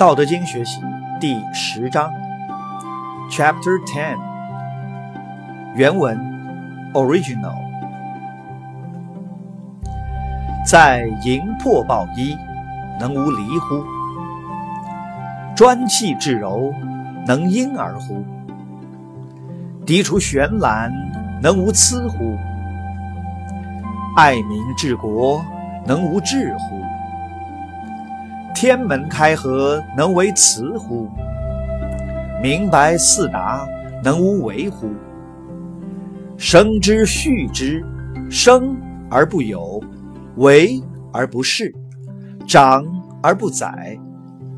道德经学习第十章，Chapter Ten，原文 Original，在营破抱一，能无离乎？专气致柔，能婴儿乎？涤除玄览，能无疵乎？爱民治国，能无智乎？天门开合，能为雌乎？明白四达，能无为乎？生之畜之，生而不有，为而不恃，长而不宰，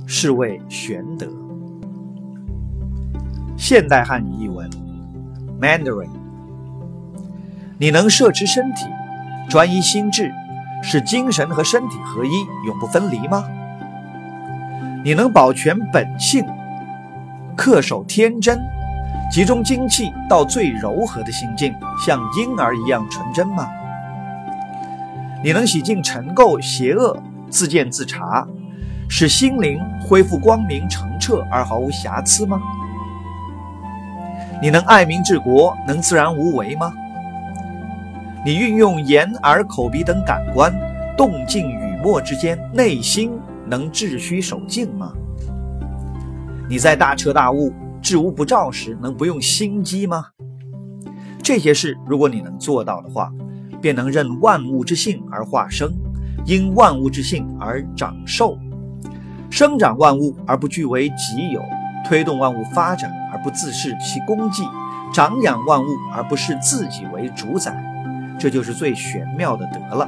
是谓玄德。现代汉语译文：Mandarin。你能摄持身体，专一心智，使精神和身体合一，永不分离吗？你能保全本性，恪守天真，集中精气到最柔和的心境，像婴儿一样纯真吗？你能洗净尘垢邪恶，自见自察，使心灵恢复光明澄澈而毫无瑕疵吗？你能爱民治国，能自然无为吗？你运用眼耳口鼻等感官，动静与默之间，内心。能治虚守静吗？你在大彻大悟、治无不照时，能不用心机吗？这些事，如果你能做到的话，便能任万物之性而化生，因万物之性而长寿，生长万物而不据为己有，推动万物发展而不自视其功绩，长养万物而不视自己为主宰。这就是最玄妙的德了。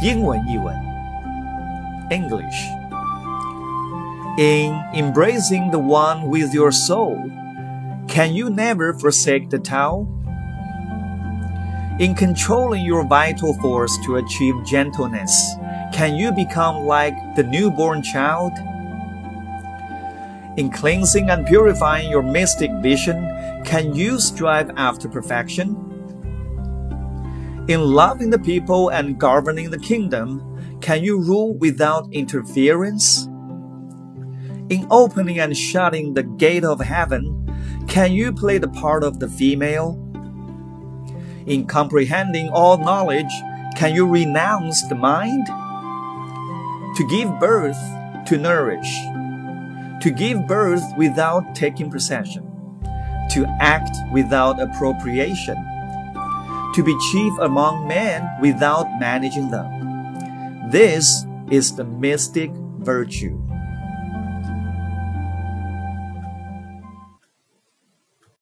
英文译文。English. In embracing the one with your soul, can you never forsake the Tao? In controlling your vital force to achieve gentleness, can you become like the newborn child? In cleansing and purifying your mystic vision, can you strive after perfection? In loving the people and governing the kingdom, can you rule without interference? In opening and shutting the gate of heaven, can you play the part of the female? In comprehending all knowledge, can you renounce the mind? To give birth, to nourish. To give birth without taking possession. To act without appropriation. To be chief among men without managing them this is the mystic virtue.